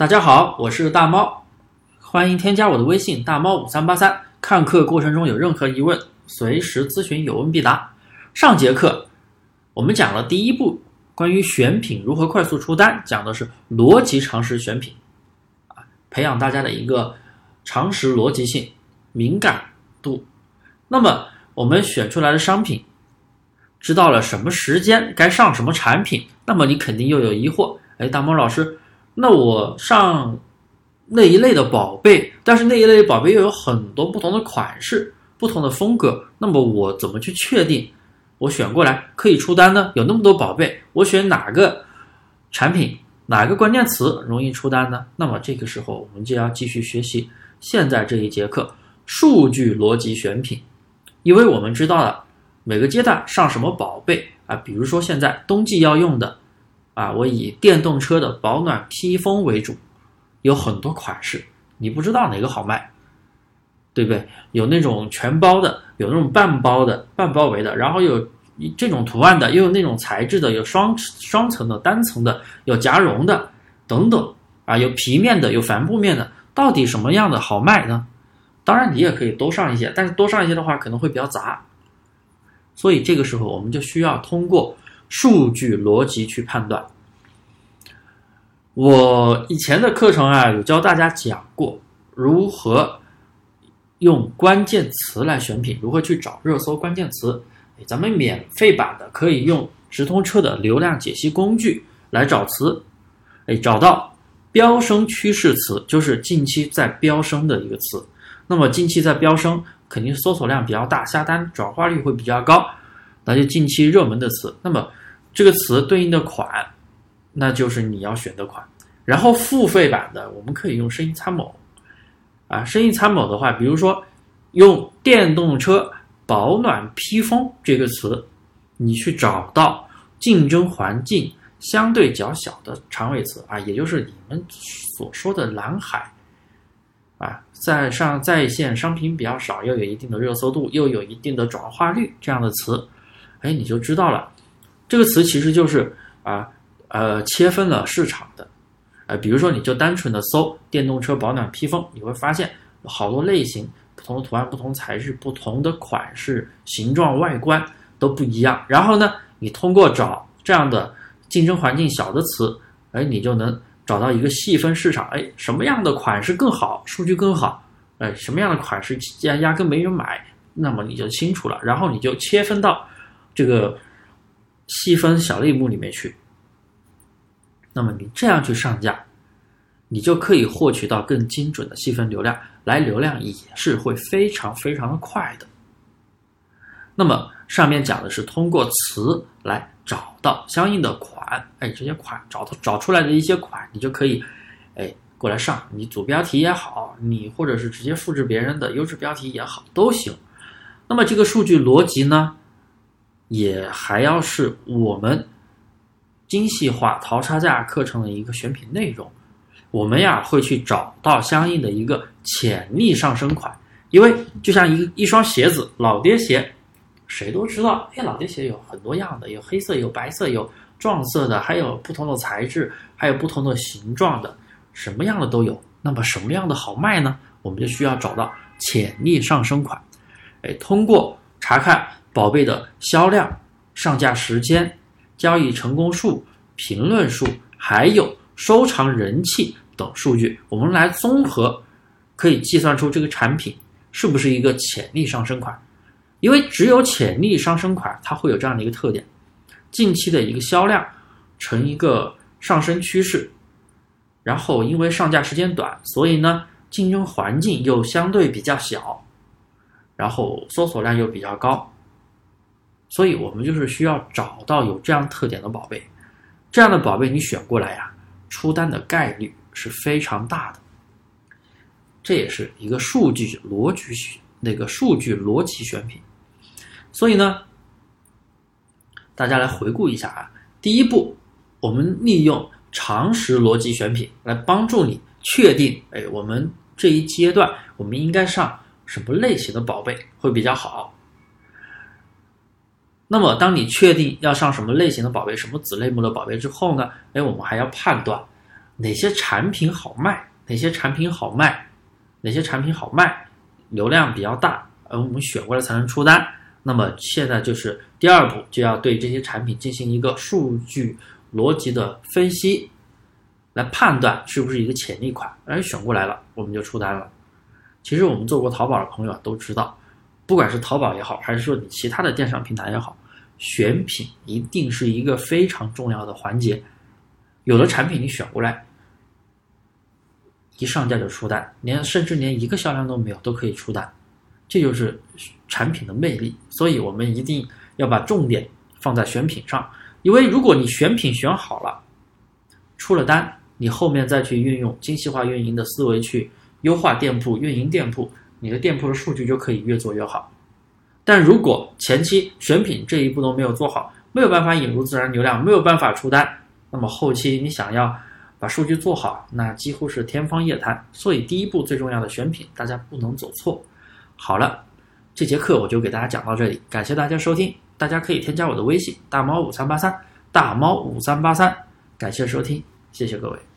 大家好，我是大猫，欢迎添加我的微信大猫五三八三。看课过程中有任何疑问，随时咨询，有问必答。上节课我们讲了第一步，关于选品如何快速出单，讲的是逻辑常识选品，啊，培养大家的一个常识逻辑性敏感度。那么我们选出来的商品，知道了什么时间该上什么产品，那么你肯定又有疑惑，哎，大猫老师。那我上那一类的宝贝，但是那一类宝贝又有很多不同的款式、不同的风格，那么我怎么去确定我选过来可以出单呢？有那么多宝贝，我选哪个产品、哪个关键词容易出单呢？那么这个时候我们就要继续学习现在这一节课数据逻辑选品，因为我们知道了每个阶段上什么宝贝啊，比如说现在冬季要用的。啊，我以电动车的保暖披风为主，有很多款式，你不知道哪个好卖，对不对？有那种全包的，有那种半包的、半包围的，然后有这种图案的，又有那种材质的，有双双层的、单层的，有夹绒的等等啊，有皮面的，有帆布面的，到底什么样的好卖呢？当然，你也可以多上一些，但是多上一些的话可能会比较杂，所以这个时候我们就需要通过。数据逻辑去判断。我以前的课程啊，有教大家讲过如何用关键词来选品，如何去找热搜关键词。咱们免费版的可以用直通车的流量解析工具来找词，哎，找到飙升趋势词，就是近期在飙升的一个词。那么近期在飙升，肯定搜索量比较大，下单转化率会比较高，那就近期热门的词。那么这个词对应的款，那就是你要选的款。然后付费版的，我们可以用生意参谋，啊，生意参谋的话，比如说用电动车保暖披风这个词，你去找到竞争环境相对较小的长尾词啊，也就是你们所说的蓝海，啊，在上在线商品比较少，又有一定的热搜度，又有一定的转化率这样的词，哎，你就知道了。这个词其实就是啊呃切分了市场的，呃比如说你就单纯的搜电动车保暖披风，你会发现好多类型、不同的图案、不同材质、不同的款式、形状、外观都不一样。然后呢，你通过找这样的竞争环境小的词，哎，你就能找到一个细分市场。哎，什么样的款式更好，数据更好？哎，什么样的款式压压根没人买，那么你就清楚了。然后你就切分到这个。细分小类目里面去，那么你这样去上架，你就可以获取到更精准的细分流量，来流量也是会非常非常的快的。那么上面讲的是通过词来找到相应的款，哎，这些款找到找出来的一些款，你就可以哎过来上，你主标题也好，你或者是直接复制别人的优质标题也好都行。那么这个数据逻辑呢？也还要是我们精细化淘差价课程的一个选品内容，我们呀会去找到相应的一个潜力上升款，因为就像一一双鞋子，老爹鞋，谁都知道，哎，老爹鞋有很多样的，有黑色，有白色，有撞色的，还有不同的材质，还有不同的形状的，什么样的都有。那么什么样的好卖呢？我们就需要找到潜力上升款，哎，通过查看。宝贝的销量、上架时间、交易成功数、评论数，还有收藏人气等数据，我们来综合，可以计算出这个产品是不是一个潜力上升款。因为只有潜力上升款，它会有这样的一个特点：近期的一个销量呈一个上升趋势，然后因为上架时间短，所以呢竞争环境又相对比较小，然后搜索量又比较高。所以我们就是需要找到有这样特点的宝贝，这样的宝贝你选过来呀，出单的概率是非常大的。这也是一个数据逻辑那个数据逻辑选品。所以呢，大家来回顾一下啊，第一步，我们利用常识逻辑选品来帮助你确定，哎，我们这一阶段我们应该上什么类型的宝贝会比较好。那么，当你确定要上什么类型的宝贝、什么子类目的宝贝之后呢？哎，我们还要判断哪些产品好卖，哪些产品好卖，哪些产品好卖，流量比较大，而我们选过来才能出单。那么现在就是第二步，就要对这些产品进行一个数据逻辑的分析，来判断是不是一个潜力款。哎，选过来了，我们就出单了。其实我们做过淘宝的朋友都知道，不管是淘宝也好，还是说你其他的电商平台也好，选品一定是一个非常重要的环节。有的产品你选过来，一上架就出单，连甚至连一个销量都没有都可以出单，这就是产品的魅力。所以我们一定要把重点放在选品上，因为如果你选品选好了，出了单，你后面再去运用精细化运营的思维去优化店铺、运营店铺，你的店铺的数据就可以越做越好。但如果前期选品这一步都没有做好，没有办法引入自然流量，没有办法出单，那么后期你想要把数据做好，那几乎是天方夜谭。所以第一步最重要的选品，大家不能走错。好了，这节课我就给大家讲到这里，感谢大家收听。大家可以添加我的微信大猫五三八三大猫五三八三，感谢收听，谢谢各位。